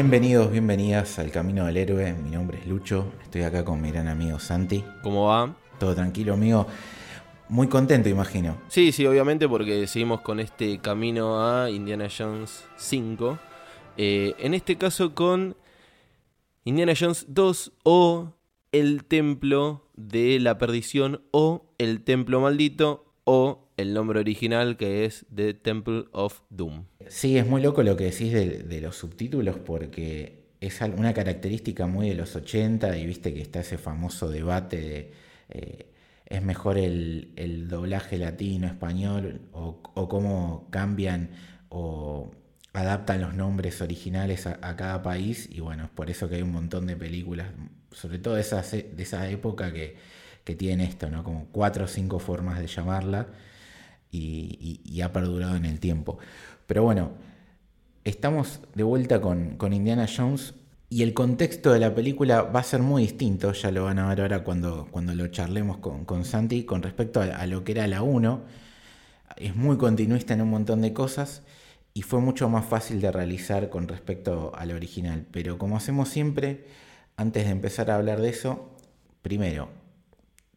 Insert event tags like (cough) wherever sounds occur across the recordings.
Bienvenidos, bienvenidas al Camino del Héroe. Mi nombre es Lucho, estoy acá con mi gran amigo Santi. ¿Cómo va? Todo tranquilo, amigo. Muy contento, imagino. Sí, sí, obviamente, porque seguimos con este camino a Indiana Jones 5. Eh, en este caso con Indiana Jones 2 o El Templo de la Perdición o El Templo Maldito o el nombre original que es The Temple of Doom. Sí, es muy loco lo que decís de, los subtítulos porque es una característica muy de los 80 y viste que está ese famoso debate de eh, es mejor el, doblaje latino, español o, cómo cambian o adaptan los nombres originales a, cada país y bueno, es por eso que hay un montón de películas, sobre todo de esa, de esa época que, que tienen esto, ¿no? Como cuatro o cinco formas de llamarla y, ha perdurado en el tiempo. Pero bueno, estamos de vuelta con, Indiana Jones y el contexto de la película va a ser muy distinto, ya lo van a ver ahora cuando, cuando lo charlemos con, con Santi, con respecto a, lo que era la 1. Es muy continuista en un montón de cosas y fue mucho más fácil de realizar con respecto al original. Pero como hacemos siempre, antes de empezar a hablar de eso, primero,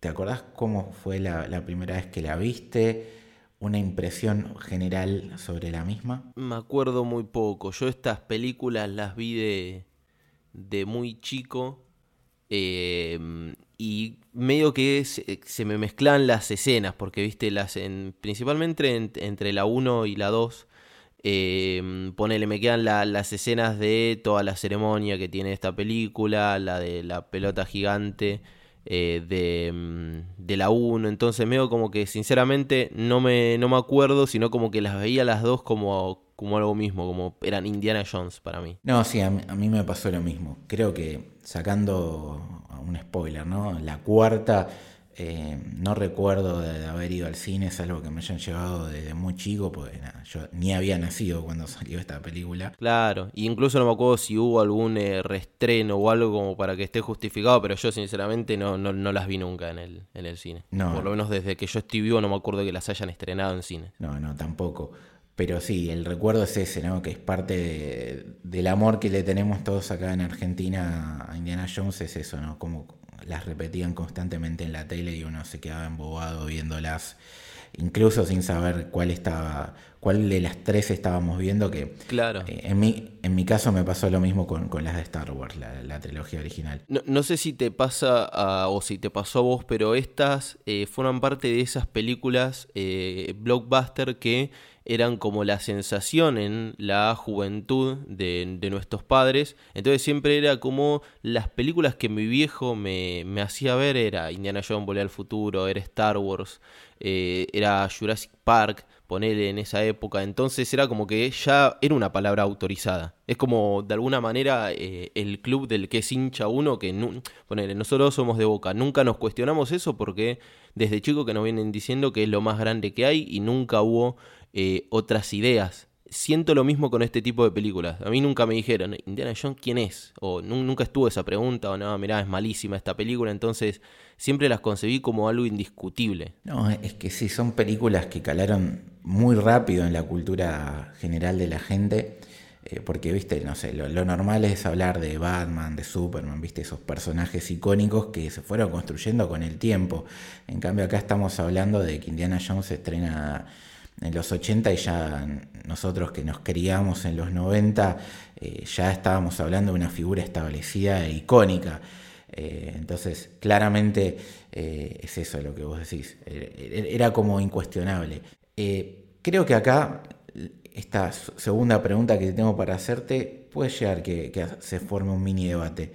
¿te acordás cómo fue la, la primera vez que la viste? Una impresión general sobre la misma? Me acuerdo muy poco. Yo estas películas las vi de, muy chico em, y medio que se, me mezclan las escenas, porque viste, las en, principalmente entre la 1 y la 2. Eh, ponele, me quedan las escenas de toda la ceremonia que tiene esta película, la de la pelota gigante, eh, de, mm, de, la 1, entonces medio como que sinceramente no me, no me acuerdo, sino como que las veía las dos como, como algo mismo, como eran Indiana Jones para mí. No, sí, a mí, me pasó lo mismo. Creo que sacando un spoiler, ¿no? La cuarta eh, no recuerdo de, haber ido al cine, es algo que me hayan llevado desde muy chico, porque yo ni había nacido cuando (laughs) salió esta película. Claro, incluso no me acuerdo si hubo algún eh, reestreno o algo como para que esté justificado, pero yo sinceramente no, no, las vi nunca en el, en el cine. No. Por lo menos desde que yo estoy vivo no me acuerdo que las hayan estrenado en cine. No, no, tampoco. Pero sí, el recuerdo es ese, ¿no? Que es parte del amor que le tenemos todos acá en Argentina a Indiana Jones, es eso, ¿no? Como las repetían constantemente en la tele y uno se quedaba embobado viéndolas, incluso sin saber cuál estaba, cuál de las tres estábamos viendo, que claro. Eh, en, mi, en mi caso me pasó lo mismo con, las de Star Wars, la, trilogía original. No, sé si te pasa o si te pasó a vos, pero estas eh, fueron parte de esas películas eh, blockbuster que eran como la sensación en la juventud de, nuestros padres. Entonces siempre era como las películas que mi viejo me, hacía ver era Indiana Jones, Volver al Futuro, era Star Wars, eh, era Jurassic Park, ponerle en esa época. Entonces era como que ya era una palabra autorizada. Es como de alguna manera eh, el club del que es hincha uno, que nosotros somos de boca. Nunca nos cuestionamos eso porque desde chico que nos vienen diciendo que es lo más grande que hay y nunca hubo eh, otras ideas. Siento lo mismo con este tipo de películas. A mí nunca me dijeron, Indiana Jones, ¿quién es? O nunca estuvo esa pregunta, o no, mirá, es malísima esta película. Entonces, siempre las concebí como algo indiscutible. No, es que sí, son películas que calaron muy rápido en la cultura general de la gente. Eh, porque, viste, no sé, lo, normal es hablar de Batman, de Superman, viste, esos personajes icónicos que se fueron construyendo con el tiempo. En cambio, acá estamos hablando de que Indiana Jones estrena en los 80 y ya nosotros que nos criamos en los 90 eh, ya estábamos hablando de una figura establecida e icónica. Eh, entonces, claramente eh, es eso lo que vos decís. Era como incuestionable. creo que acá, esta segunda pregunta que tengo para hacerte, puede llegar que, que se forme un mini debate.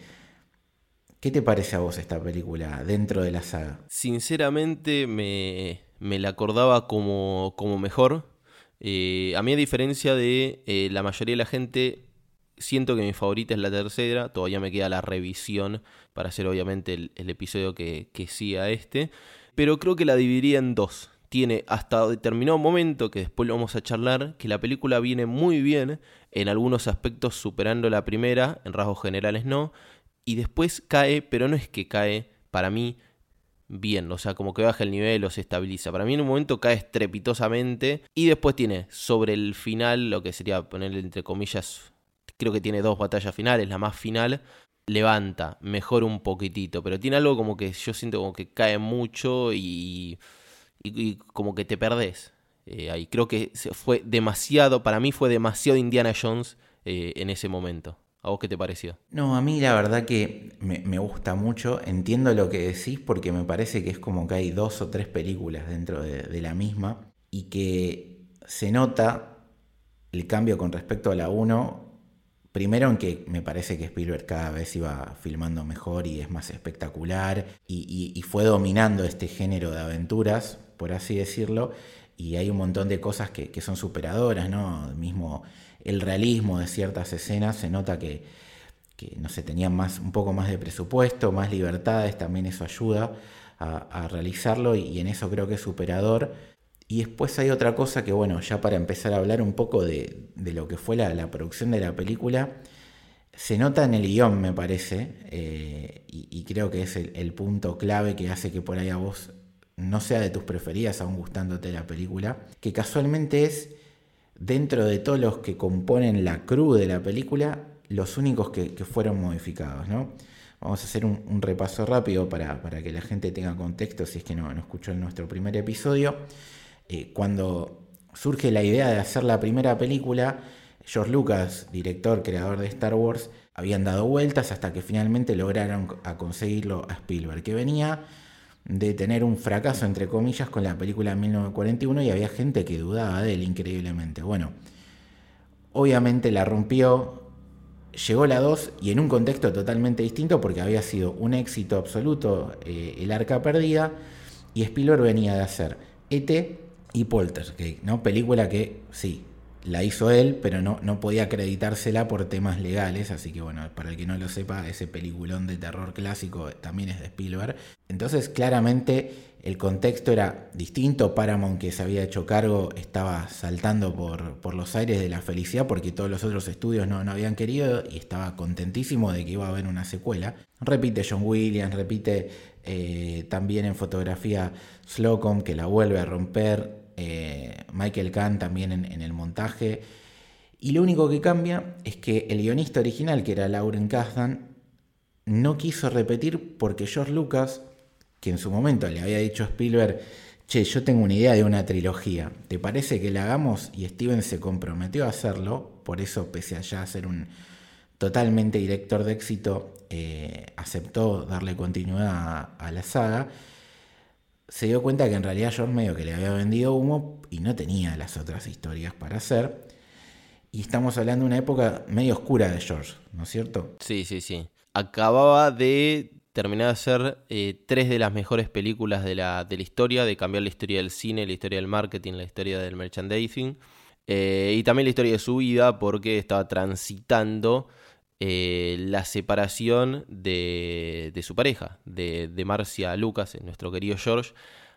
¿Qué te parece a vos esta película dentro de la saga? Sinceramente me, me la acordaba como, como mejor. Eh, a mí, a diferencia de eh, la mayoría de la gente, siento que mi favorita es la tercera, todavía me queda la revisión para hacer obviamente el, episodio que, que sigue a este, pero creo que la dividiría en dos. Tiene hasta determinado momento, que después lo vamos a charlar, que la película viene muy bien, en algunos aspectos superando la primera, en rasgos generales no, y después cae, pero no es que cae, para mí, bien, o sea, como que baja el nivel o se estabiliza. Para mí en un momento cae estrepitosamente y después tiene sobre el final, lo que sería ponerle entre comillas, creo que tiene dos batallas finales, la más final, levanta, mejora un poquitito, pero tiene algo como que yo siento como que cae mucho y, como que te perdés. Eh, ahí creo que fue demasiado, para mí fue demasiado Indiana Jones eh, en ese momento. ¿A vos qué te pareció? No, a mí la verdad que me, gusta mucho. Entiendo lo que decís porque me parece que es como que hay dos o tres películas dentro de, la misma y que se nota el cambio con respecto a la 1. Primero en que me parece que Spielberg cada vez iba filmando mejor y es más espectacular y, fue dominando este género de aventuras, por así decirlo, y hay un montón de cosas que, que son superadoras, ¿no? Mismo el realismo de ciertas escenas, se nota que, no se tenían más, un poco más de presupuesto, más libertades, también eso ayuda a, realizarlo y, en eso creo que es superador. Y después hay otra cosa que, bueno, ya para empezar a hablar un poco de, lo que fue la, producción de la película, se nota en el guion, me parece, eh, y, creo que es el, el, punto clave que hace que por ahí a vos no sea de tus preferidas, aún gustándote la película, que casualmente es dentro de todos los que componen la crew de la película, los únicos que, fueron modificados. ¿no? Vamos a hacer un, repaso rápido para, que la gente tenga contexto si es que no, no escuchó en nuestro primer episodio. Eh, cuando surge la idea de hacer la primera película, George Lucas, director, creador de Star Wars, habían dado vueltas hasta que finalmente lograron a conseguirlo a Spielberg, que venía de tener un fracaso, entre comillas, con la película 1941 y había gente que dudaba de él increíblemente. Bueno, obviamente la rompió, llegó la 2 y en un contexto totalmente distinto porque había sido un éxito absoluto eh, El Arca Perdida y Spielberg venía de hacer ET y Poltergeist, ¿no? Película que sí, la hizo él, pero no, no podía acreditársela por temas legales, así que bueno, para el que no lo sepa, ese peliculón de terror clásico también es de Spielberg. Entonces, claramente el contexto era distinto, Paramount que se había hecho cargo estaba saltando por, por los aires de la felicidad porque todos los otros estudios no, no habían querido y estaba contentísimo de que iba a haber una secuela. Repite John Williams, repite eh, también en fotografía Slocum que la vuelve a romper, eh, Michael Kahn también en, el montaje. Y lo único que cambia es que el guionista original, que era Lauren Kasdan, no quiso repetir porque George Lucas, que en su momento le había dicho a Spielberg, che, yo tengo una idea de una trilogía, ¿te parece que la hagamos? Y Steven se comprometió a hacerlo, por eso pese a ya ser un totalmente director de éxito, eh, aceptó darle continuidad a la saga se dio cuenta que en realidad George medio que le había vendido humo y no tenía las otras historias para hacer. Y estamos hablando de una época medio oscura de George, ¿no es cierto? Sí, sí, sí. Acababa de terminar de hacer eh, tres de las mejores películas de la, de la historia, de cambiar la historia del cine, la historia del marketing, la historia del merchandising. Eh, y también la historia de su vida porque estaba transitando eh, la separación de, su pareja, de, Marcia Lucas, nuestro querido George.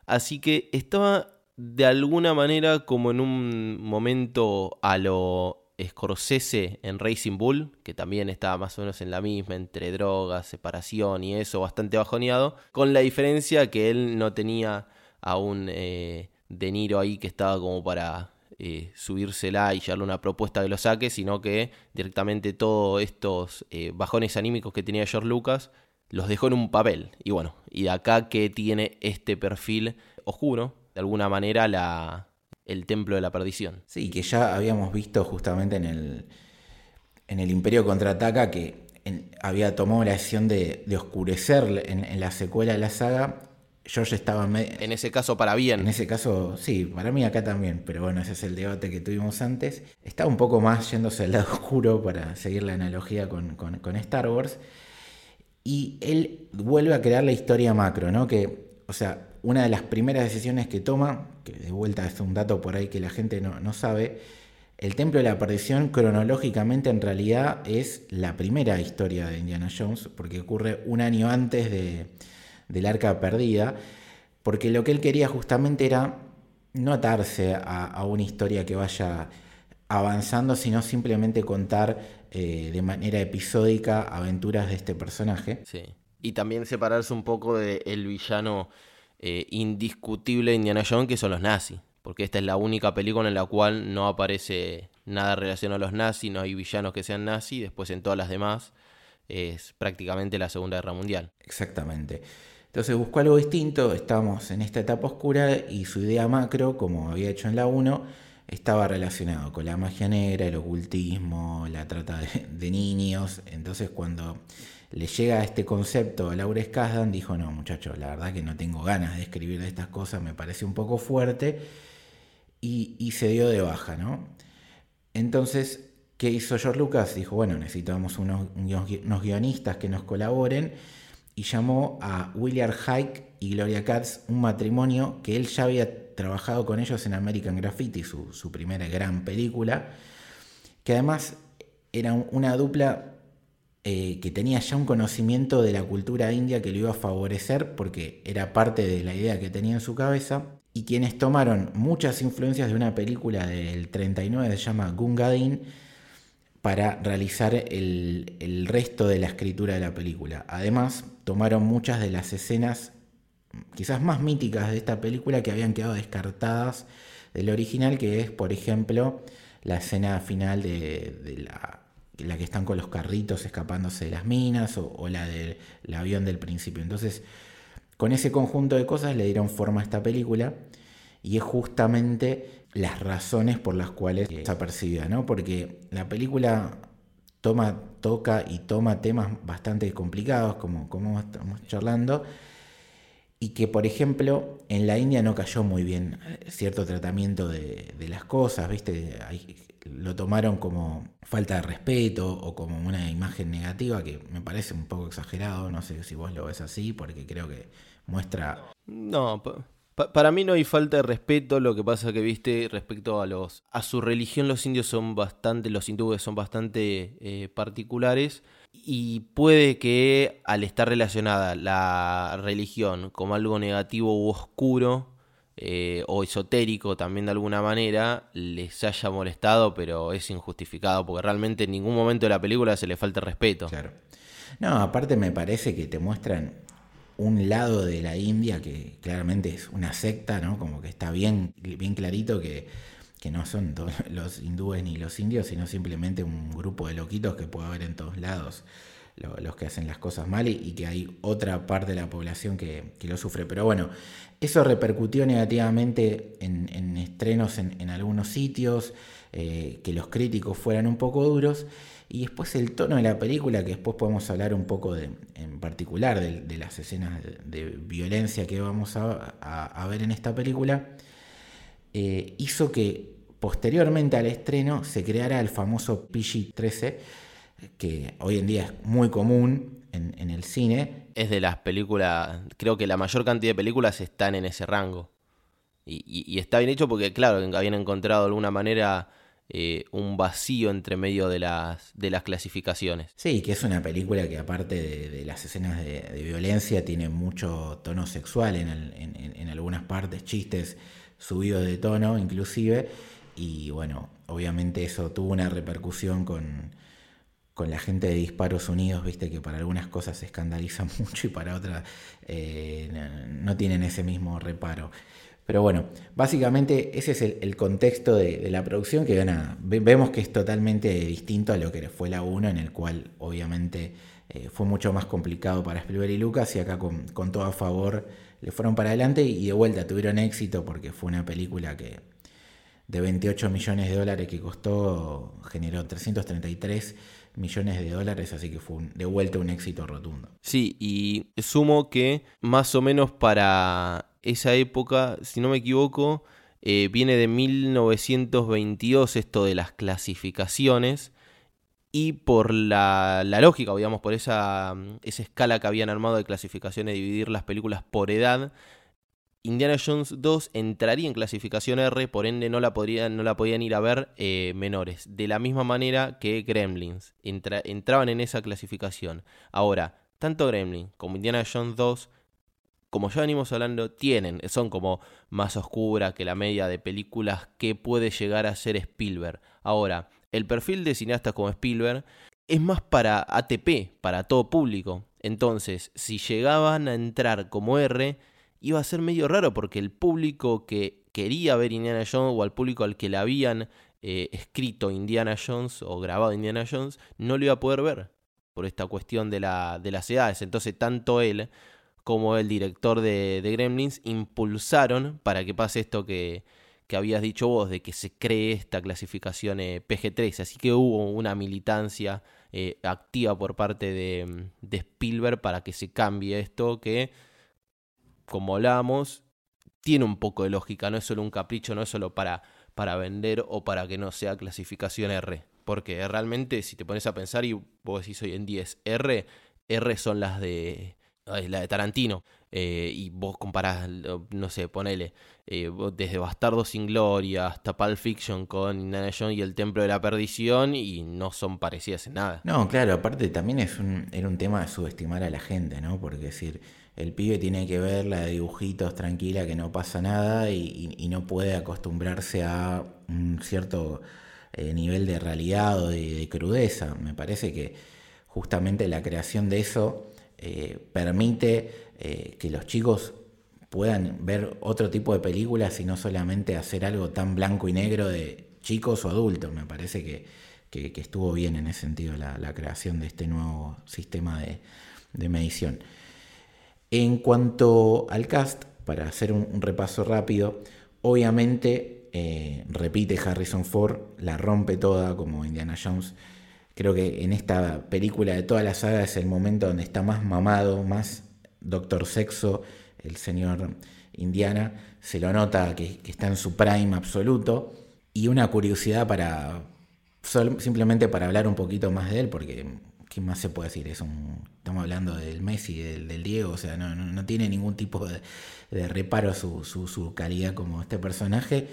Así que estaba de alguna manera como en un momento a lo Scorsese en Racing Bull, que también estaba más o menos en la misma, entre drogas, separación y eso, bastante bajoneado, con la diferencia que él no tenía a un eh, De Niro ahí que estaba como para eh, subírsela y darle una propuesta que lo saque, sino que directamente todos estos eh, bajones anímicos que tenía George Lucas los dejó en un papel. Y bueno, y de acá que tiene este perfil oscuro, de alguna manera, la, el templo de la perdición. Sí, que ya habíamos visto justamente en el, en el Imperio Contraataca que había tomado la decisión de, oscurecer en, la secuela de la saga George estaba en ese caso para bien. En ese caso, sí, para mí acá también, pero bueno, ese es el debate que tuvimos antes. Estaba un poco más yéndose al lado (laughs) oscuro para seguir la analogía con, Star Wars. Y él vuelve a crear la historia macro, ¿no? Que, o sea, una de las primeras decisiones que toma, que de vuelta es un dato por ahí que la gente no, no sabe, El Templo de la Perdición cronológicamente en realidad es la primera historia de Indiana Jones, porque ocurre un año antes de, del Arca Perdida, porque lo que él quería justamente era no atarse a, una historia que vaya avanzando, sino simplemente contar eh, de manera episódica aventuras de este personaje. Sí. Y también separarse un poco del villano eh, indiscutible de Indiana Jones, que son los nazis porque esta es la única película en la cual no aparece nada relacionado a los nazis, no hay villanos que sean nazis, después en todas las demás es prácticamente la Segunda Guerra Mundial. Exactamente. Entonces buscó algo distinto, estamos en esta etapa oscura y su idea macro, como había hecho en la 1, estaba relacionado con la magia negra, el ocultismo, la trata de, niños. Entonces cuando le llega este concepto a Laura Skazdan, dijo, no muchachos, la verdad que no tengo ganas de escribir de estas cosas, me parece un poco fuerte y, se dio de baja, ¿no? Entonces, ¿qué hizo George Lucas? Dijo, bueno, necesitamos unos, unos guionistas que nos colaboren y llamó a William Hike y Gloria Katz, un matrimonio que él ya había trabajado con ellos en American Graffiti, su, su primera gran película, que además era una dupla eh, que tenía ya un conocimiento de la cultura india que lo iba a favorecer porque era parte de la idea que tenía en su cabeza y quienes tomaron muchas influencias de una película del 39 se llama Gungadin para realizar el, resto de la escritura de la película. Además, tomaron muchas de las escenas quizás más míticas de esta película que habían quedado descartadas del original, que es, por ejemplo, la escena final de, la, que están con los carritos escapándose de las minas o, o la del avión del principio. Entonces, con ese conjunto de cosas le dieron forma a esta película y es justamente las razones por las cuales está percibida, ¿no? Porque la película toma, toca y toma temas bastante complicados, como, como estamos charlando, y que, por ejemplo, en la India no cayó muy bien cierto tratamiento de, las cosas, ¿viste? lo tomaron como falta de respeto o como una imagen negativa que me parece un poco exagerado, no sé si vos lo ves así, porque creo que muestra... No, para mí no hay falta de respeto, lo que pasa que, viste, respecto a los a su religión los indios son bastante, los hindúes son bastante eh, particulares y puede que al estar relacionada la religión como algo negativo u oscuro eh, o esotérico también de alguna manera les haya molestado, pero es injustificado porque realmente en ningún momento de la película se le falta respeto. Claro. No, aparte me parece que te muestran un lado de la India que claramente es una secta, ¿no? Como que está bien, bien clarito que, no son todos (laughs) los hindúes ni los indios, sino simplemente un grupo de loquitos que puede haber en todos lados, los que hacen las cosas mal y, que hay otra parte de la población que, lo sufre. Pero bueno, eso repercutió negativamente en, estrenos en, algunos sitios, eh, que los críticos fueran un poco duros. Y después el tono de la película, que después podemos hablar un poco de, en particular de, las escenas de, violencia que vamos a, ver en esta película, eh, hizo que posteriormente al estreno se creara el famoso PG-13, que hoy en día es muy común en, el cine. Es de las películas, creo que la mayor cantidad de películas están en ese rango. y está bien hecho porque, claro, habían encontrado alguna manera eh, un vacío entre medio de las, de las clasificaciones. Sí, que es una película que aparte de, las escenas de, violencia tiene mucho tono sexual en, en, algunas partes, chistes subidos de tono inclusive, y bueno, obviamente eso tuvo una repercusión con, con la gente de Disparos Unidos, viste que para algunas cosas se escandaliza (laughs) mucho y para otras eh, no tienen ese mismo reparo. Pero bueno, básicamente ese es el, contexto de, la producción que vemos que es totalmente distinto a lo que fue la 1, en el cual obviamente eh, fue mucho más complicado para Spielberg y Lucas y acá con, todo a favor le fueron para adelante y de vuelta tuvieron éxito porque fue una película que de 28 millones de dólares que costó generó 333 millones de dólares, así que fue de vuelta un éxito rotundo. Sí, y sumo que más o menos para esa época, si no me equivoco, eh, viene de 1922 esto de las clasificaciones y por la, lógica, digamos, por esa, esa, escala que habían armado de clasificaciones, dividir las películas por edad, Indiana Jones 2 entraría en clasificación R, por ende no la, podían ir a ver eh, menores. De la misma manera que Gremlins entraban en esa clasificación. Ahora, tanto Gremlins como Indiana Jones 2, como ya venimos hablando, tienen, son como más oscura que la media de películas que puede llegar a ser Spielberg. Ahora, el perfil de cineastas como Spielberg es más para ATP, para todo público. Entonces, si llegaban a entrar como R, iba a ser medio raro porque el público que quería ver Indiana Jones o al público al que le habían eh, escrito Indiana Jones o grabado Indiana Jones no lo iba a poder ver por esta cuestión de, la, de las edades. Entonces tanto él como el director de, Gremlins impulsaron para que pase esto que, que, habías dicho vos, de que se cree esta clasificación eh, PG-13. Así que hubo una militancia eh, activa por parte de, de Spielberg para que se cambie esto que como hablábamos, tiene un poco de lógica, no es solo un capricho, no es solo para, para vender o para que no sea clasificación R. Porque realmente, si te pones a pensar y vos decís hoy en 10 R, R son las de la de Tarantino. Eh, y vos comparás, no sé, ponele, eh, desde Bastardo sin Gloria hasta Pulp Fiction con Indiana Jones y El Templo de la Perdición y no son parecidas en nada. No, claro, aparte también es un, era un tema de subestimar a la gente, ¿no? Porque decir, el pibe tiene que ver la de dibujitos tranquila, que no pasa nada y, no puede acostumbrarse a un cierto eh, nivel de realidad o de, crudeza. Me parece que justamente la creación de eso eh, permite eh, que los chicos puedan ver otro tipo de películas y no solamente hacer algo tan blanco y negro de chicos o adultos. Me parece que, estuvo bien en ese sentido la, creación de este nuevo sistema de medición. En cuanto al cast, para hacer un, repaso rápido, obviamente eh, repite Harrison Ford, la rompe toda como Indiana Jones. Creo que en esta película de toda la saga es el momento donde está más mamado, más Doctor Sexo, el señor Indiana. Se lo nota que, está en su prime absoluto. Y una curiosidad para, simplemente para hablar un poquito más de él, porque ¿qué más se puede decir? Es un, estamos hablando del Messi, del, del Diego, o sea, no, no, tiene ningún tipo de, reparo su, su, calidad como este personaje.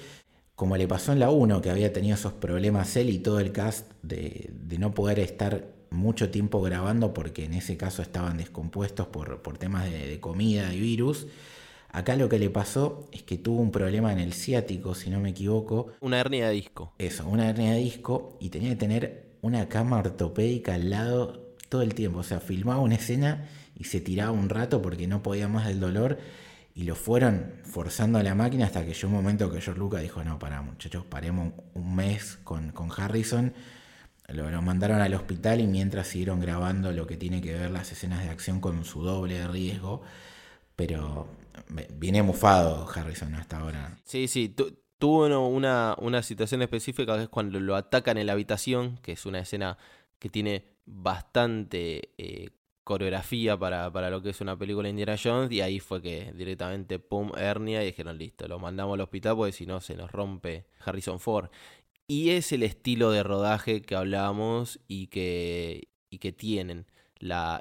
Como le pasó en la 1, que había tenido esos problemas él y todo el cast de, no poder estar mucho tiempo grabando porque en ese caso estaban descompuestos por, por temas de, de, comida y virus. Acá lo que le pasó es que tuvo un problema en el ciático, si no me equivoco. Una hernia de disco. Eso, una hernia de disco y tenía que tener una cama ortopédica al lado todo el tiempo. O sea, filmaba una escena y se tiraba un rato porque no podía más del dolor. Y lo fueron forzando a la máquina hasta que llegó un momento que George Lucas dijo, no, para muchachos, paremos un mes con, con Harrison. Lo, lo, mandaron al hospital y mientras siguieron grabando lo que tiene que ver las escenas de acción con su doble de riesgo. Pero viene mufado Harrison hasta ahora. Sí, sí, Tuvo una, una situación específica que es cuando lo atacan en la habitación, que es una escena que tiene bastante eh, coreografía para, para, lo que es una película Indiana Jones, y ahí fue que directamente, pum, hernia, y dijeron, listo, lo mandamos al hospital porque si no se nos rompe Harrison Ford. Y es el estilo de rodaje que hablábamos y que, y que tienen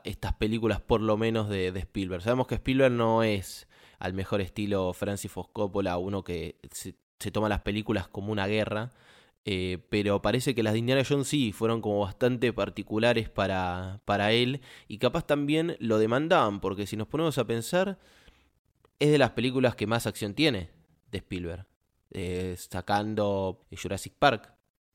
estas películas, por lo menos de, Spielberg. Sabemos que Spielberg no es al mejor estilo Francis Ford Coppola, uno que toma las películas como una guerra, eh, pero parece que las de Indiana Jones sí fueron como bastante particulares para, para él. Y capaz también lo demandaban, porque si nos ponemos a pensar, es de las películas que más acción tiene de Spielberg, eh, sacando Jurassic Park,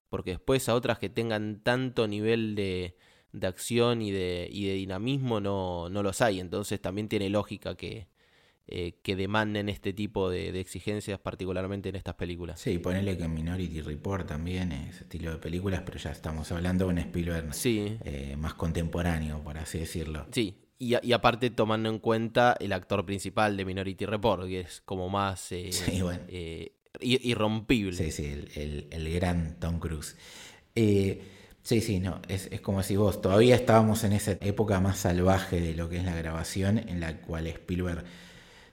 porque después a otras que tengan tanto nivel de, de acción y de, y de dinamismo no, no los hay, entonces también tiene lógica que, eh, que demanden este tipo de, exigencias, particularmente en estas películas. Sí, ponele que Minority Report también es estilo de películas, pero ya estamos hablando de un Spielberg sí. Eh, más contemporáneo, por así decirlo. Sí, y, y, aparte tomando en cuenta el actor principal de Minority Report, que es como más eh, (laughs) irrompible. Sí, sí, el, el, gran Tom Cruise. Sí, sí, no, es, es, como si vos todavía estábamos en esa época más salvaje de lo que es la grabación, en la cual Spielberg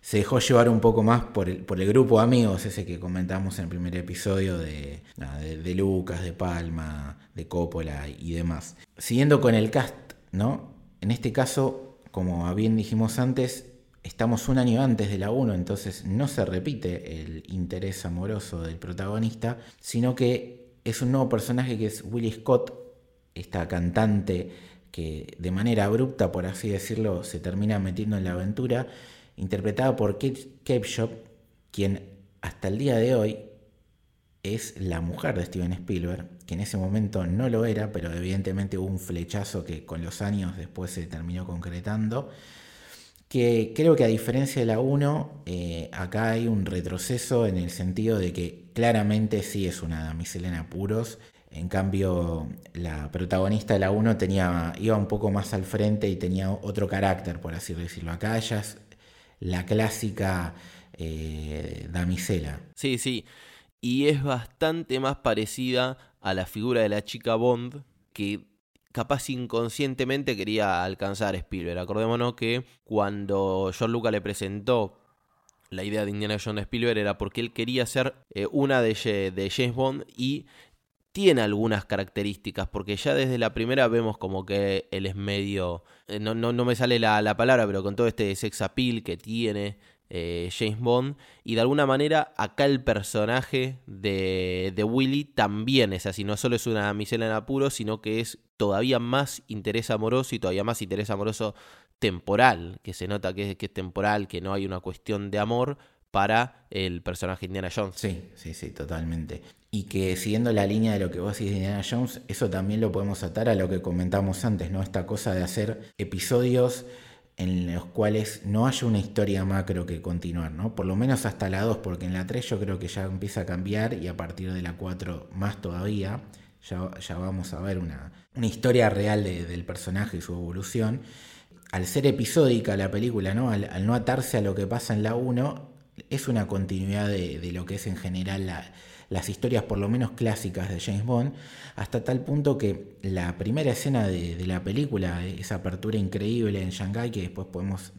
se dejó llevar un poco más por el, por el grupo de amigos, ese que comentamos en el primer episodio de, de, Lucas, de Palma, de Coppola y demás. Siguiendo con el cast, ¿no? En este caso, como bien dijimos antes, estamos un año antes de la 1, entonces no se repite el interés amoroso del protagonista, sino que es un nuevo personaje que es Willie Scott, esta cantante que de manera abrupta, por así decirlo, se termina metiendo en la aventura, interpretada por Kate Capeshop, quien hasta el día de hoy es la mujer de Steven Spielberg, que en ese momento no lo era, pero evidentemente hubo un flechazo que con los años después se terminó concretando que creo que a diferencia de la 1, eh, acá hay un retroceso en el sentido de que claramente sí es una damisela en apuros. En cambio, la protagonista de la 1 tenía, iba un poco más al frente y tenía otro carácter, por así decirlo. Acá ella es la clásica eh, damisela. Sí, sí. Y es bastante más parecida a la figura de la chica Bond, que capaz inconscientemente quería alcanzar Spielberg. Acordémonos que cuando George Lucas le presentó la idea de Indiana Jones Spielberg era porque él quería ser eh, una de, de James Bond y tiene algunas características, porque ya desde la primera vemos como que él es medio, eh, no, no, no me sale la, la, palabra, pero con todo este sex appeal que tiene, eh, James Bond. Y de alguna manera acá el personaje de, de, Willy también es así. No solo es una misela en apuro, sino que es todavía más interés amoroso y todavía más interés amoroso temporal. Que se nota que es temporal, que no hay una cuestión de amor para el personaje Indiana Jones. Sí, sí, sí, totalmente. Y que siguiendo la línea de lo que vos decís de Indiana Jones, eso también lo podemos atar a lo que comentamos antes, ¿no? Esta cosa de hacer episodios en los cuales no haya una historia macro que continuar, ¿no? Por lo menos hasta la 2, porque en la 3 yo creo que ya empieza a cambiar y a partir de la 4 más todavía, ya, ya vamos a ver una, una historia real del personaje y su evolución. Al ser episódica la película, ¿no? Al, no atarse a lo que pasa en la 1, es una continuidad de, de lo que es en general la, las historias por lo menos clásicas de James Bond, hasta tal punto que la primera escena de, la película, esa apertura increíble en Shanghai, que después podemos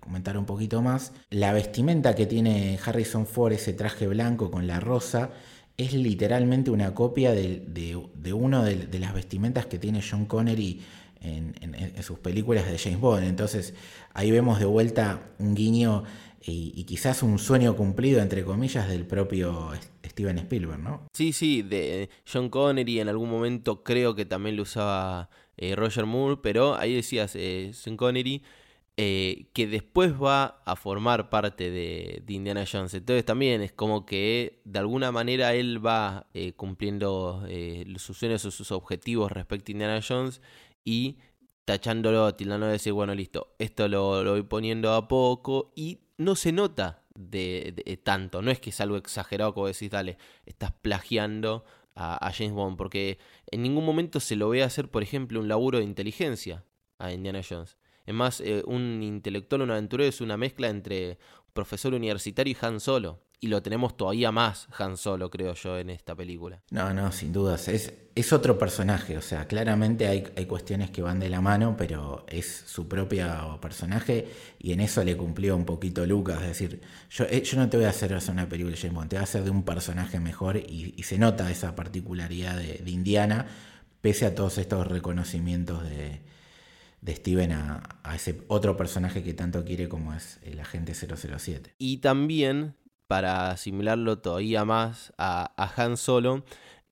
comentar un poquito más, la vestimenta que tiene Harrison Ford, ese traje blanco con la rosa, es literalmente una copia de, de, una de, las vestimentas que tiene John Connery en, en, sus películas de James Bond. Entonces ahí vemos de vuelta un guiño y, quizás un sueño cumplido, entre comillas, del propio Steven Spielberg, ¿no? Sí, sí, de John Connery en algún momento creo que también lo usaba eh, Roger Moore, pero ahí decías, eh, Sean Connery, eh, que después va a formar parte de, Indiana Jones. Entonces también es como que de alguna manera él va eh, cumpliendo sus sueños o sus objetivos respecto a Indiana Jones y tachándolo, tildando de decir, bueno, listo, esto lo, lo voy poniendo a poco y no se nota de, tanto. No es que es algo exagerado como decís, dale, estás plagiando a, James Bond, porque en ningún momento se lo ve hacer, por ejemplo, un laburo de inteligencia a Indiana Jones. Es más, eh, un intelectual, un aventurero es una mezcla entre profesor universitario y Han Solo y lo tenemos todavía más Han Solo, creo yo, en esta película. No, no, sin dudas. Es, es otro personaje, o sea, claramente hay, hay cuestiones que van de la mano, pero es su propio personaje y en eso le cumplió un poquito Lucas. Es decir, yo, eh, yo no te voy a hacer una película de James Bond, te voy a hacer de un personaje mejor y, se nota esa particularidad de, Indiana, pese a todos estos reconocimientos de, de Steven a, a, ese otro personaje que tanto quiere como es el agente 007. Y también para asimilarlo todavía más a, Han Solo,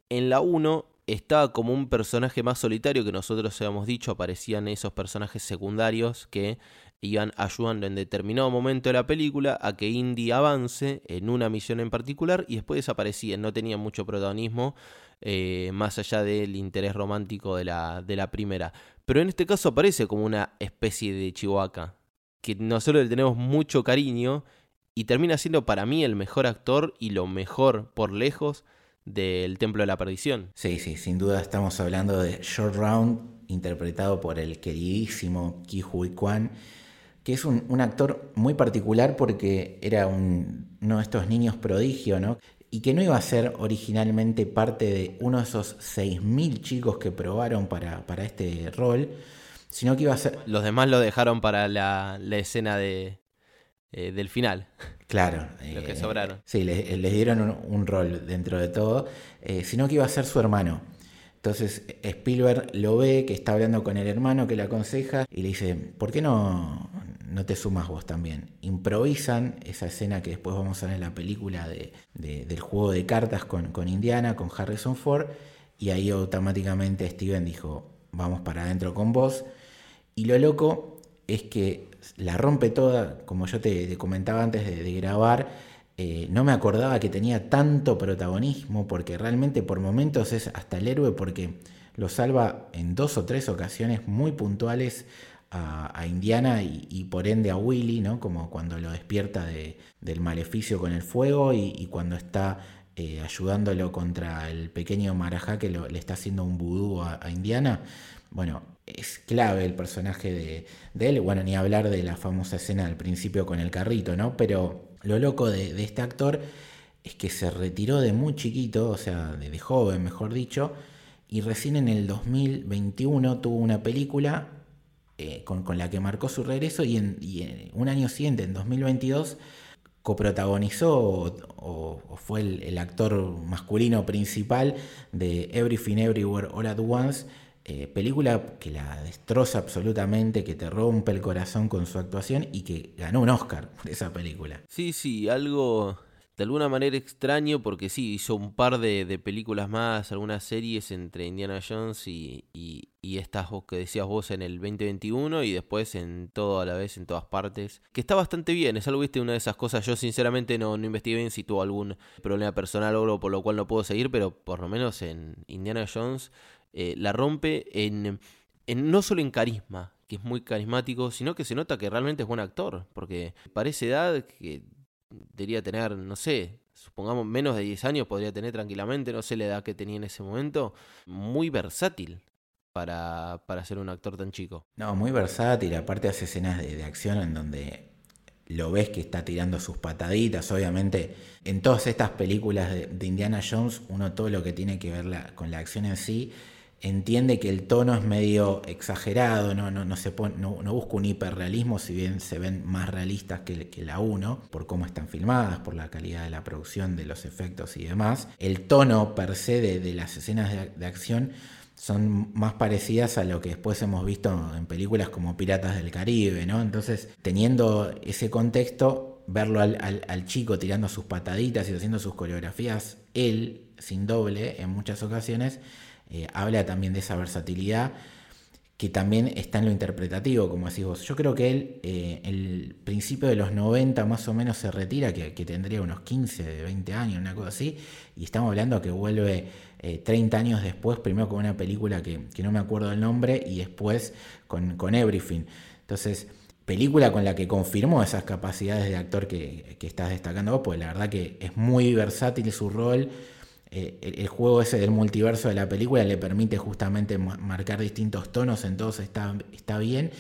en la 1 estaba como un personaje más solitario que nosotros habíamos dicho, aparecían esos personajes secundarios que iban ayudando en determinado momento de la película a que Indy avance en una misión en particular y después desaparecían, no tenían mucho protagonismo eh, más allá del interés romántico de la, de la primera. Pero en este caso aparece como una especie de Chihuahua, que nosotros le tenemos mucho cariño y termina siendo para mí el mejor actor y lo mejor por lejos del Templo de la Perdición. Sí, sí, sin duda estamos hablando de Short Round, interpretado por el queridísimo Ki Hui Kwan, que es un, actor muy particular porque era un, uno de estos niños prodigio, ¿no? Y que no iba a ser originalmente parte de uno de esos 6.000 chicos que probaron para, para, este rol, sino que iba a ser... Los demás lo dejaron para la escena de, eh, del final. Claro. (laughs) Los que eh, sobraron. Sí, les, dieron un, rol dentro de todo, eh, sino que iba a ser su hermano. Entonces Spielberg lo ve, que está hablando con el hermano, que le aconseja, y le dice, ¿por qué no, no te sumas vos también. Improvisan esa escena que después vamos a ver en la película de, del juego de cartas con, con Indiana, con Harrison Ford, y ahí automáticamente Steven dijo, vamos para adentro con vos. Y lo loco es que la rompe toda, como yo te, comentaba antes de, grabar, eh, no me acordaba que tenía tanto protagonismo, porque realmente por momentos es hasta el héroe, porque lo salva en dos o tres ocasiones muy puntuales a, Indiana y, por ende a Willy, ¿no? como cuando lo despierta del maleficio con el fuego y, cuando está eh, ayudándolo contra el pequeño Marajá que le está haciendo un vudú a, Indiana. Bueno, es clave el personaje de, él. Bueno, ni hablar de la famosa escena al principio con el carrito, ¿no? Pero lo loco de, este actor es que se retiró de muy chiquito, o sea, de, joven, mejor dicho, y recién en el 2021 tuvo una película eh, con, la que marcó su regreso y, en, un año siguiente, en 2022, coprotagonizó o, fue el, actor masculino principal de Everything Everywhere All at Once, eh, película que la destroza absolutamente, que te rompe el corazón con su actuación y que ganó un Oscar por esa película. Sí, sí, algo de alguna manera extraño porque sí, hizo un par de, películas más, algunas series entre Indiana Jones y, y, estas que decías vos en el 2021 y después en todo a la vez, en todas partes, que está bastante bien, es algo, viste, una de esas cosas, yo sinceramente no, no investigué bien si tuvo algún problema personal o algo por lo cual no puedo seguir, pero por lo menos en Indiana Jones eh, la rompe en, no solo en carisma, que es muy carismático, sino que se nota que realmente es buen actor, porque parece edad que debería tener, no sé, supongamos menos de 10 años, podría tener tranquilamente, no sé la edad que tenía en ese momento, muy versátil para, para ser un actor tan chico. No, muy versátil, aparte hace escenas de, acción en donde lo ves que está tirando sus pataditas, obviamente en todas estas películas de, Indiana Jones, uno todo lo que tiene que ver con la acción en sí entiende que el tono es medio exagerado, no, no, no, se no, busca un hiperrealismo, si bien se ven más realistas que, que, la 1, por cómo están filmadas, por la calidad de la producción, de los efectos y demás. El tono per se de, las escenas de, acción son más parecidas a lo que después hemos visto en películas como Piratas del Caribe, ¿no? Entonces, teniendo ese contexto, verlo al, al chico tirando sus pataditas y haciendo sus coreografías, él, sin doble, en muchas ocasiones, eh, habla también de esa versatilidad que también está en lo interpretativo, como decís vos. Yo creo que él, eh, el principio de los 90 más o menos se retira, que, tendría unos 15, 20 años, una cosa así, y estamos hablando que vuelve 30 eh, años después, primero con una película que, no me acuerdo el nombre, y después con, con, Everything. Entonces, película con la que confirmó esas capacidades de actor que, que estás destacando vos, pues la verdad que es muy versátil su rol, eh, el, juego ese del multiverso de la película le permite justamente marcar distintos tonos, entonces está, está bien.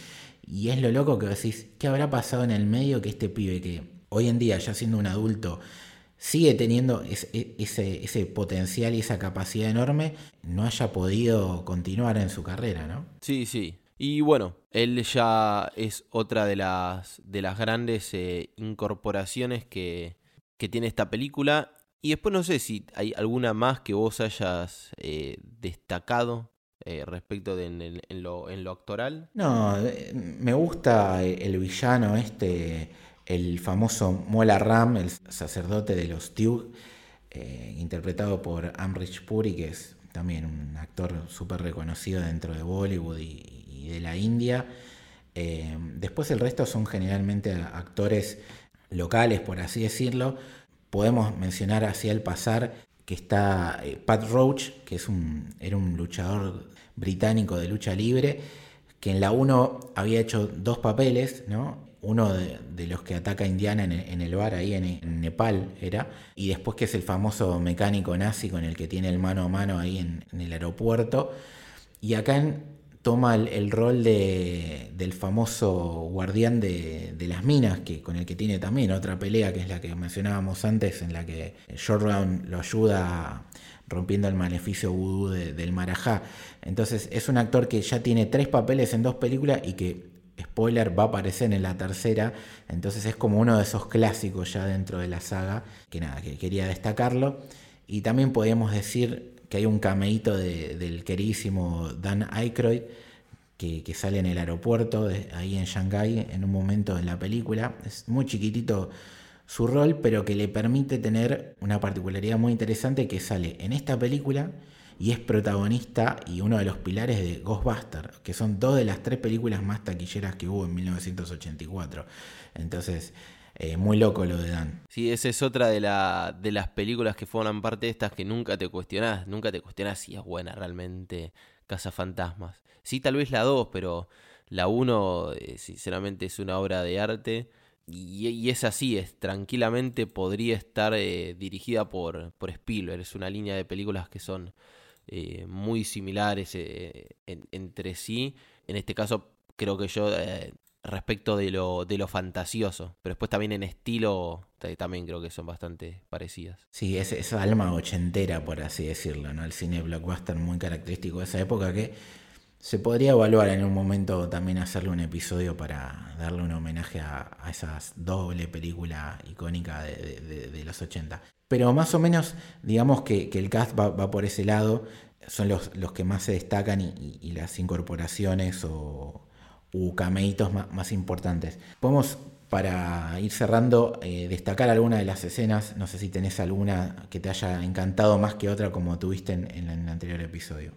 Y es lo loco que decís, ¿qué habrá pasado en el medio que este pibe que hoy en día, ya siendo un adulto, sigue teniendo e, ese, ese, potencial y esa capacidad enorme, no haya podido continuar en su carrera, ¿no? Sí, sí. Y bueno, él ya es otra de las, de las grandes eh, incorporaciones que, que tiene esta película y después no sé si hay alguna más que vos hayas eh, destacado eh, respecto de en, lo, en, lo, actoral. No, eh, me gusta el villano este, el famoso Mola Ram, el sacerdote de los Tug, interpretado por Amrich Puri, que es también un actor súper reconocido dentro de Bollywood y, y de la India. después el resto son generalmente actores locales, por así decirlo Podemos mencionar hacia el pasar que está eh, Pat Roach, que es un, era un luchador británico de lucha libre, que en la 1 había hecho dos papeles, ¿no? Uno de, los que ataca a Indiana en, el bar ahí en, Nepal era, y después que es el famoso mecánico nazi con el que tiene el mano a mano ahí en, en el aeropuerto. Y acá en, toma el, rol de, del famoso guardián de, las minas, que, con el que tiene también otra pelea, que es la que mencionábamos antes, en la que Short lo ayuda rompiendo el maleficio vudú del Marajá. Entonces es un actor que ya tiene tres papeles en dos películas y que, spoiler, va a aparecer en la tercera. Entonces es como uno de esos clásicos ya dentro de la saga, que nada, que quería destacarlo. Y también podemos decir que hay un cameíto del queridísimo Dan Aykroyd, que, sale en el aeropuerto, ahí en Shanghái, en un momento en la película. Es muy chiquitito su rol, pero que le permite tener una particularidad muy interesante que sale en esta película y es protagonista y uno de los pilares de Ghostbusters, que son dos de las tres películas más taquilleras que hubo en 1984. Entonces, eh, muy loco lo de Dan. Sí, esa es otra de, la, de las películas que forman parte de estas que nunca te cuestionás, nunca te cuestionás si es buena realmente Casa Fantasmas. Sí, tal vez la 2, pero la 1 eh, sinceramente es una obra de arte y, es así, es tranquilamente podría estar eh, dirigida por, por Spielberg. Es una línea de películas que son muy similares entre sí. En este caso, creo que yo respecto de lo, de lo fantasioso, pero después también en estilo también creo que son bastante parecidas. Sí, es esa alma ochentera, por así decirlo, ¿no? El cine blockbuster muy característico de esa época que se podría evaluar en un momento también hacerle un episodio para darle un homenaje a, esas doble película icónica de, los 80. Pero más o menos, digamos que, el cast va, por ese lado, son los, los que más se destacan y, las incorporaciones o u cameitos más, más importantes. Podemos para ir cerrando, eh, destacar alguna de las escenas. No sé si tenés alguna que te haya encantado más que otra como tuviste en, el anterior episodio.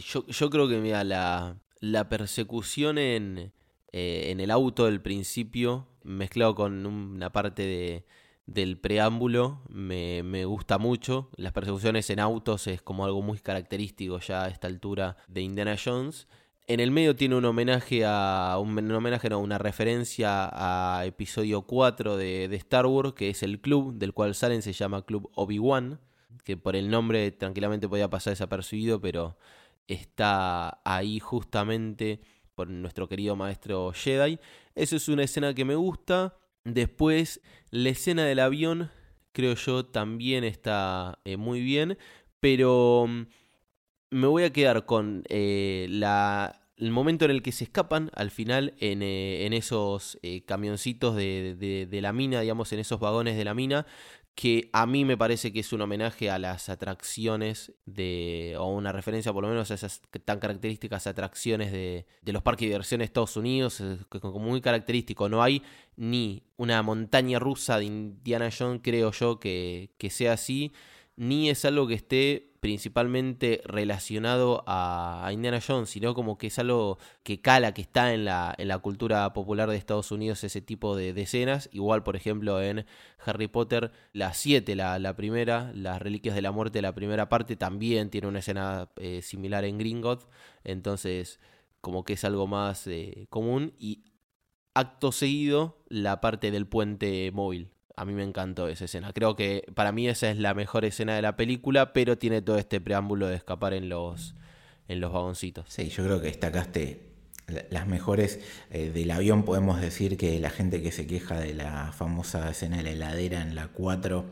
Yo, yo creo que mira, la, la persecución en, eh, en el auto del principio, mezclado con una parte de, del preámbulo, me, me, gusta mucho. Las persecuciones en autos es como algo muy característico ya a esta altura de Indiana Jones. En el medio tiene un homenaje a. Un, homenaje, no, una referencia a episodio 4 de, Star Wars, que es el club del cual salen, se llama Club Obi-Wan. Que por el nombre tranquilamente podía pasar desapercibido, pero está ahí justamente por nuestro querido maestro Jedi. Eso es una escena que me gusta. Después, la escena del avión, creo yo, también está eh, muy bien. Pero mm, me voy a quedar con eh, la, el momento en el que se escapan al final en, eh, en esos eh, camioncitos de, de, la mina, digamos, en esos vagones de la mina, que a mí me parece que es un homenaje a las atracciones de, o una referencia por lo menos a esas tan características atracciones de, de los parques de diversión de Estados Unidos, es como muy característico. No hay ni una montaña rusa de Indiana Jones, creo yo, que, que sea así, ni es algo que esté principalmente relacionado a, Indiana Jones, sino como que es algo que cala, que está en la, en la cultura popular de Estados Unidos ese tipo de, escenas. Igual, por ejemplo, en Harry Potter, la 7, la, la, primera, las Reliquias de la Muerte, la primera parte, también tiene una escena eh, similar en Gringotts. Entonces, como que es algo más eh, común. Y acto seguido, la parte del puente móvil a mí me encantó esa escena. Creo que para mí esa es la mejor escena de la película, pero tiene todo este preámbulo de escapar en los, en los vagoncitos. Sí, yo creo que destacaste las mejores eh, del avión. Podemos decir que la gente que se queja de la famosa escena de la heladera en la 4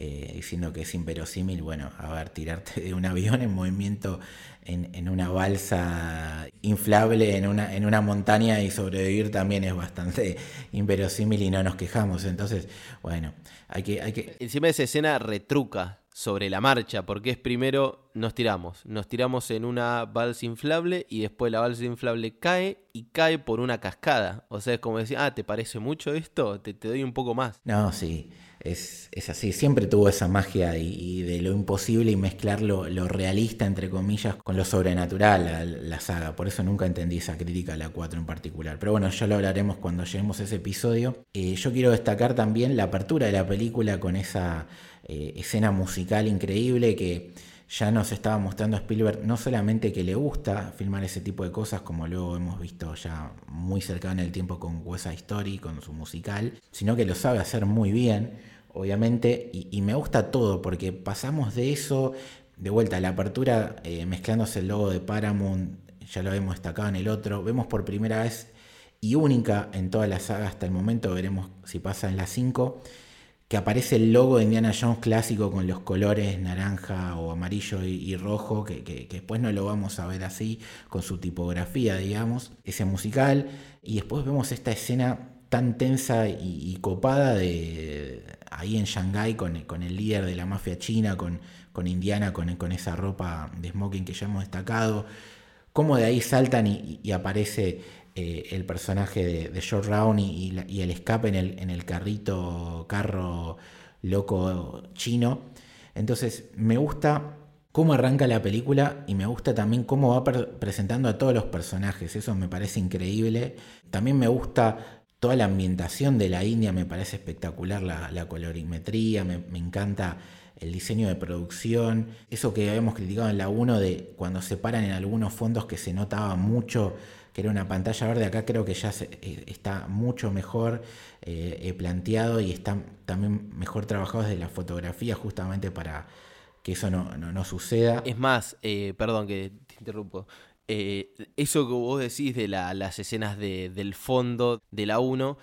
eh, diciendo que es inverosímil, bueno, a ver, tirarte de un avión en movimiento en, una balsa inflable en una, en una montaña y sobrevivir también es bastante inverosímil y no nos quejamos. Entonces, bueno, hay que... Hay que... Encima de esa escena retruca sobre la marcha, porque es primero nos tiramos, nos tiramos en una balsa inflable y después la balsa inflable cae y cae por una cascada. O sea, es como decir, ah, ¿te parece mucho esto? Te, te doy un poco más. No, sí es, así, siempre tuvo esa magia y, de lo imposible y mezclar lo, realista, entre comillas, con lo sobrenatural, la, saga. Por eso nunca entendí esa crítica a la 4 en particular. Pero bueno, ya lo hablaremos cuando lleguemos a ese episodio. Eh, yo quiero destacar también la apertura de la película con esa eh, escena musical increíble que ya nos estaba mostrando Spielberg no solamente que le gusta filmar ese tipo de cosas, como luego hemos visto ya muy cercano en el tiempo con West Side Story, con su musical, sino que lo sabe hacer muy bien, obviamente, y, me gusta todo, porque pasamos de eso, de vuelta a la apertura, eh, mezclándose el logo de Paramount, ya lo hemos destacado en el otro, vemos por primera vez y única en toda la saga hasta el momento, veremos si pasa en la 5 que aparece el logo de Indiana Jones clásico con los colores naranja o amarillo y, rojo, que, después no lo vamos a ver así, con su tipografía, digamos, ese musical, y después vemos esta escena tan tensa y, copada de ahí en Shanghái con, el líder de la mafia china, con, con Indiana, con, con esa ropa de smoking que ya hemos destacado. Cómo de ahí saltan y, aparece eh, el personaje de, George Round y, el escape en el, en el carrito, carro loco chino. Entonces me gusta cómo arranca la película y me gusta también cómo va presentando a todos los personajes. Eso me parece increíble. También me gusta toda la ambientación de la India, me parece espectacular la, colorimetría, me, encanta el diseño de producción. Eso que habíamos criticado en la 1 de cuando se paran en algunos fondos que se notaba mucho que era una pantalla verde, acá creo que ya eh, está mucho mejor eh, eh, planteado y está también mejor trabajado desde la fotografía justamente para que eso no, suceda. Es más, perdón que te interrumpo, eso que vos decís de las escenas del fondo de la 1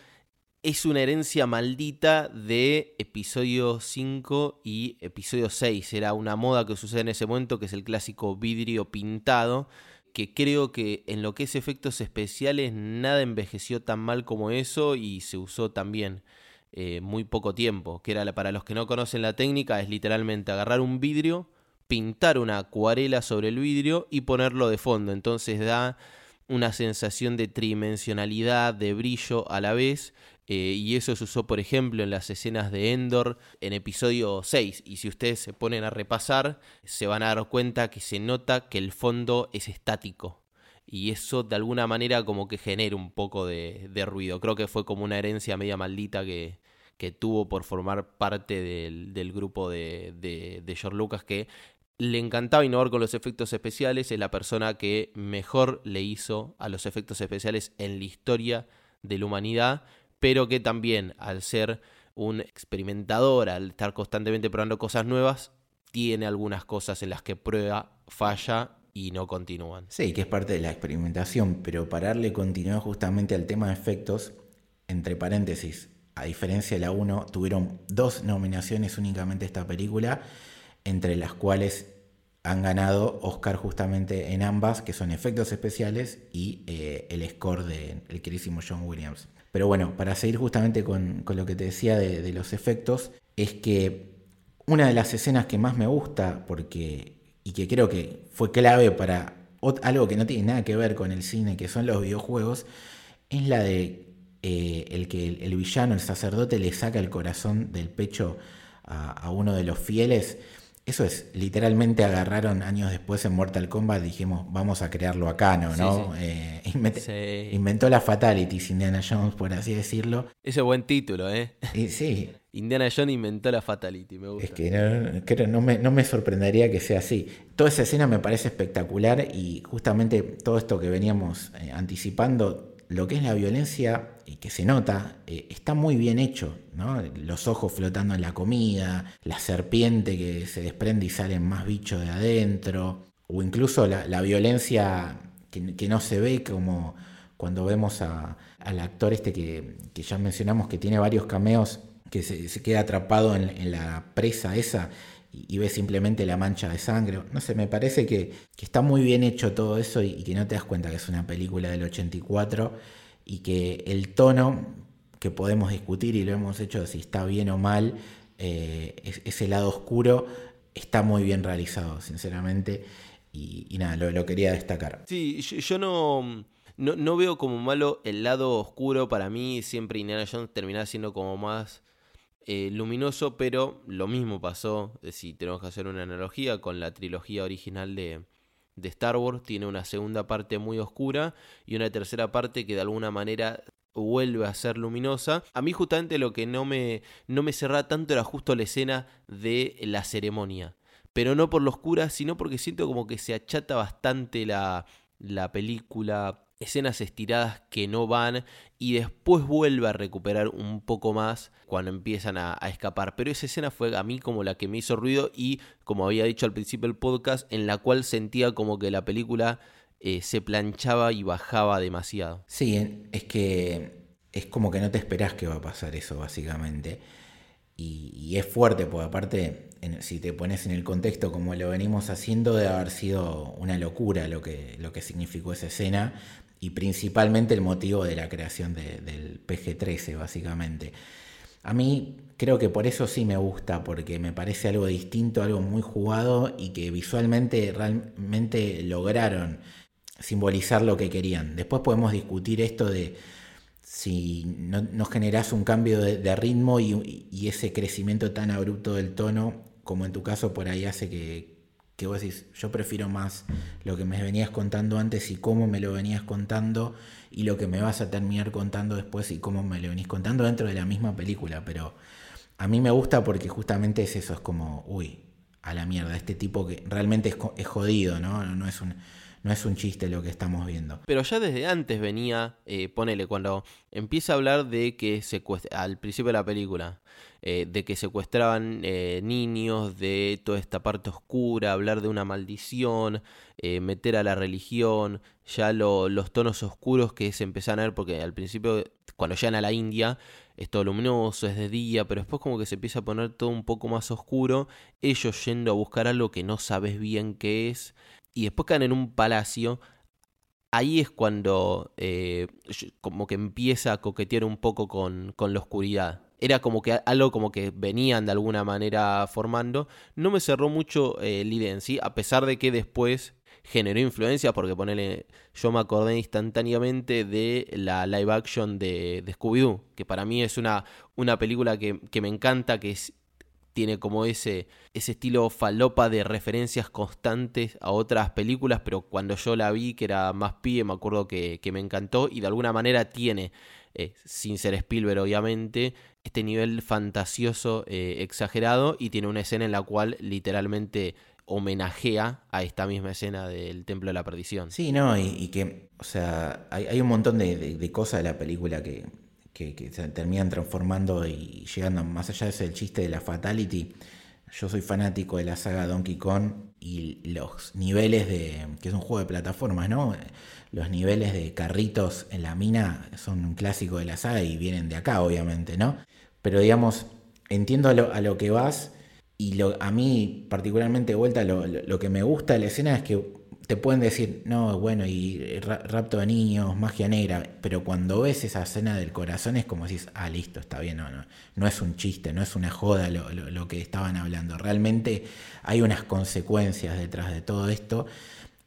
es una herencia maldita de episodio 5 y episodio 6. Era una moda que sucede en ese momento, que es el clásico vidrio pintado, que creo que en lo que es efectos especiales nada envejeció tan mal como eso y se usó también eh, muy poco tiempo, que era para los que no conocen la técnica es literalmente agarrar un vidrio, pintar una acuarela sobre el vidrio y ponerlo de fondo, entonces da una sensación de tridimensionalidad, de brillo a la vez eh, y eso se usó, por ejemplo, en las escenas de Endor en episodio 6. Y si ustedes se ponen a repasar, se van a dar cuenta que se nota que el fondo es estático. Y eso de alguna manera como que genera un poco de, ruido. Creo que fue como una herencia media maldita que, que tuvo por formar parte del, grupo de, de, de George Lucas que le encantaba innovar con los efectos especiales. Es la persona que mejor le hizo a los efectos especiales en la historia de la humanidad pero que también al ser un experimentador, al estar constantemente probando cosas nuevas, tiene algunas cosas en las que prueba, falla y no continúan. Sí, que es parte de la experimentación, pero para darle continuidad justamente al tema de efectos, entre paréntesis, a diferencia de la 1, tuvieron dos nominaciones únicamente esta película, entre las cuales han ganado Oscar justamente en ambas, que son efectos especiales y eh, el score del el querísimo John Williams. Pero bueno, para seguir justamente con, lo que te decía de, los efectos, es que una de las escenas que más me gusta, porque y que creo que fue clave para algo que no tiene nada que ver con el cine, que son los videojuegos, es la de eh, el que el, villano, el sacerdote, le saca el corazón del pecho a uno de los fieles. Eso es, literalmente agarraron años después en Mortal Kombat, dijimos, vamos a crearlo acá, ¿no? Eh, inventó la Fatality, Indiana Jones, por así decirlo. Ese buen título, ¿eh? sí. Indiana Jones inventó la Fatality, me gusta. Es que no, me, no me sorprendería que sea así. Toda esa escena me parece espectacular y justamente todo esto que veníamos eh, anticipando lo que es la violencia, y que se nota, eh, está muy bien hecho. Los ojos flotando en la comida, la serpiente que se desprende y salen más bichos de adentro, o incluso la, violencia que, no se ve como cuando vemos al actor este que, ya mencionamos que tiene varios cameos, que se, queda atrapado en, la presa esa y, ve simplemente la mancha de sangre. No sé, me parece que, está muy bien hecho todo eso y, que no te das cuenta que es una película del 84 y que el tono que podemos discutir y lo hemos hecho si está bien o mal, eh, ese lado oscuro está muy bien realizado, sinceramente. Y, nada, lo, quería destacar. Sí, yo, no, no, veo como malo el lado oscuro. Para mí, siempre Indiana Jones termina siendo como más eh, luminoso, pero lo mismo pasó, eh, si tenemos que hacer una analogía, con la trilogía original de, de Star Wars. Tiene una segunda parte muy oscura y una tercera parte que de alguna manera vuelve a ser luminosa. A mí justamente lo que no me, no me cerraba tanto era justo la escena de la ceremonia. Pero no por lo oscura, sino porque siento como que se achata bastante la, la película escenas estiradas que no van y después vuelve a recuperar un poco más cuando empiezan a, escapar. Pero esa escena fue a mí como la que me hizo ruido y como había dicho al principio del podcast, en la cual sentía como que la película eh, se planchaba y bajaba demasiado. Sí, es que es como que no te esperás que va a pasar eso básicamente. Y, es fuerte, porque aparte, si te pones en el contexto como lo venimos haciendo, debe haber sido una locura lo que, lo que significó esa escena y principalmente el motivo de la creación del PG-13, básicamente. A mí creo que por eso sí me gusta, porque me parece algo distinto, algo muy jugado y que visualmente realmente lograron simbolizar lo que querían. Después podemos discutir esto de si no, generas un cambio de, ritmo y, ese crecimiento tan abrupto del tono, como en tu caso por ahí hace que, que vos decís, yo prefiero más lo que me venías contando antes y cómo me lo venías contando y lo que me vas a terminar contando después y cómo me lo venís contando dentro de la misma película. Pero a mí me gusta porque justamente es eso, es como, uy, a la mierda, este tipo que realmente es, es jodido, ¿no? No es un no es un chiste lo que estamos viendo. Pero ya desde antes venía, eh, ponele, cuando empieza a hablar de que secuestra, al principio de la película, eh, de que secuestraban eh, niños, de toda esta parte oscura, hablar de una maldición, meter a la religión, ya los tonos oscuros que se empiezan a ver, porque al principio, cuando llegan a la India, es todo luminoso, es de día, pero después como que se empieza a poner todo un poco más oscuro, ellos yendo a buscar algo que no sabes bien qué es, y después caen en un palacio, ahí es cuando eh, como que empieza a coquetear un poco con, con, la oscuridad. Era como que algo como que venían de alguna manera formando. No me cerró mucho eh, el idea en sí, a pesar de que después generó influencia, porque ponele, yo me acordé instantáneamente de la live action de, de Scooby-Doo, que para mí es una, una película que, que me encanta, que es tiene como ese, ese estilo falopa de referencias constantes a otras películas, pero cuando yo la vi, que era más pie, me acuerdo que, me encantó y de alguna manera tiene, eh, sin ser Spielberg obviamente, este nivel fantasioso eh, exagerado y tiene una escena en la cual literalmente homenajea a esta misma escena del Templo de la Perdición. Sí, no, y, que, o sea, hay, un montón de cosas de la película que, que, se terminan transformando y llegando más allá de ese chiste de la fatality. Yo soy fanático de la saga Donkey Kong y los niveles de. que es un juego de plataformas, ¿no? Los niveles de carritos en la mina son un clásico de la saga y vienen de acá, obviamente, ¿no? Pero digamos, entiendo a lo, que vas y lo, a mí, particularmente de vuelta, lo, lo que me gusta de la escena es que te pueden decir, no, bueno, y rapto de niños, magia negra, pero cuando ves esa escena del corazón es como decís, ah, listo, está bien, no, no, no es un chiste, no es una joda lo, que estaban hablando, realmente hay unas consecuencias detrás de todo esto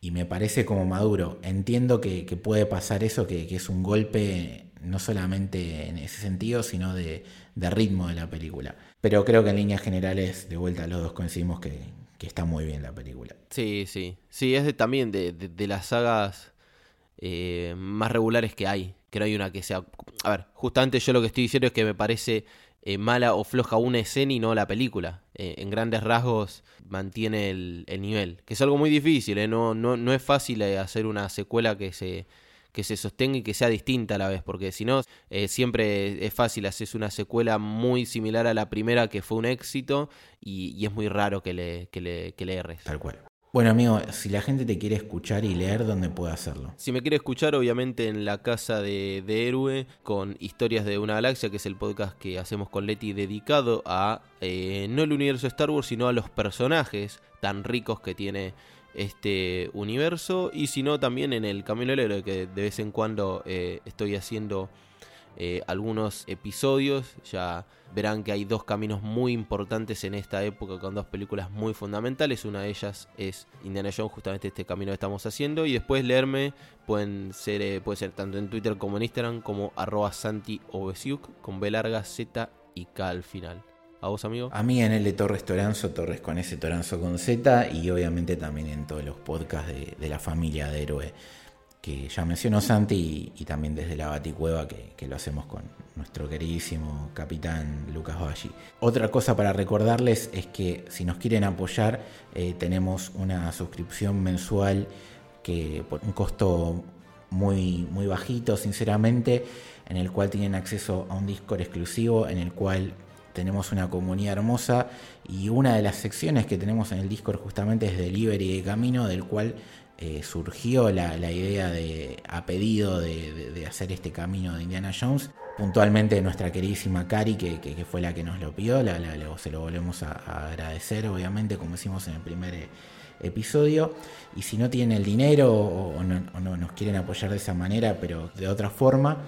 y me parece como maduro, entiendo que, puede pasar eso, que, es un golpe no solamente en ese sentido, sino de, ritmo de la película, pero creo que en líneas generales, de vuelta los dos coincidimos que, está muy bien la película. Sí, sí. Sí, es también de, de, las sagas eh, más regulares que hay. Que no hay una que sea... A ver, justamente yo lo que estoy diciendo es que me parece eh, mala o floja una escena y no la película. Eh, en grandes rasgos mantiene el, el, nivel. Que es algo muy difícil, no, no, no es fácil hacer una secuela que se que se sostenga y que sea distinta a la vez, porque si no, eh, siempre es fácil, haces una secuela muy similar a la primera que fue un éxito y, es muy raro que le, que le, que le erres. Tal cual. Bueno, amigo, si la gente te quiere escuchar y leer, ¿dónde puede hacerlo? Si me quiere escuchar, obviamente en la casa de, de Héroe, con Historias de una Galaxia, que es el podcast que hacemos con Leti dedicado a eh, no el universo Star Wars, sino a los personajes tan ricos que tiene este universo y si no también en el Camino del Héroe que de vez en cuando eh, estoy haciendo eh, algunos episodios. Ya verán que hay dos caminos muy importantes en esta época con dos películas muy fundamentales. Una de ellas es Indiana Jones justamente este camino que estamos haciendo. Y después leerme pueden ser eh, puede ser tanto en Twitter como en Instagram como arroba Santi con B larga Z y K al final ¿A vos, amigo? A mí en el de Torres Toranzo, Torres con ese Toranzo con Z, y obviamente también en todos los podcasts de, la familia de Héroe, que ya mencionó Santi, y, también desde la Baticueva, que, que, lo hacemos con nuestro queridísimo capitán Lucas Valli. Otra cosa para recordarles es que si nos quieren apoyar, eh, tenemos una suscripción mensual que por un costo muy, muy bajito, sinceramente, en el cual tienen acceso a un Discord exclusivo, en el cual tenemos una comunidad hermosa y una de las secciones que tenemos en el Discord justamente es Delivery de Camino, del cual eh, surgió la, idea de, a pedido de, hacer este camino de Indiana Jones. Puntualmente nuestra queridísima Cari, que, fue la que nos lo pidió, la, se lo volvemos a, agradecer, obviamente, como hicimos en el primer eh, episodio. Y si no tienen el dinero o, no, nos quieren apoyar de esa manera, pero de otra forma,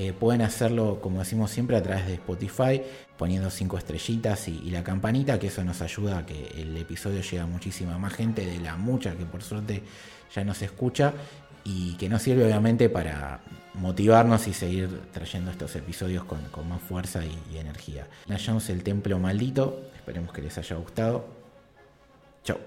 eh, pueden hacerlo, como decimos siempre, a través de Spotify, poniendo cinco estrellitas y, la campanita, que eso nos ayuda a que el episodio llegue a muchísima más gente, de la mucha que por suerte ya nos escucha, y que nos sirve obviamente para motivarnos y seguir trayendo estos episodios con, con más fuerza y, y energía. Nayamos el templo maldito, esperemos que les haya gustado. Chao.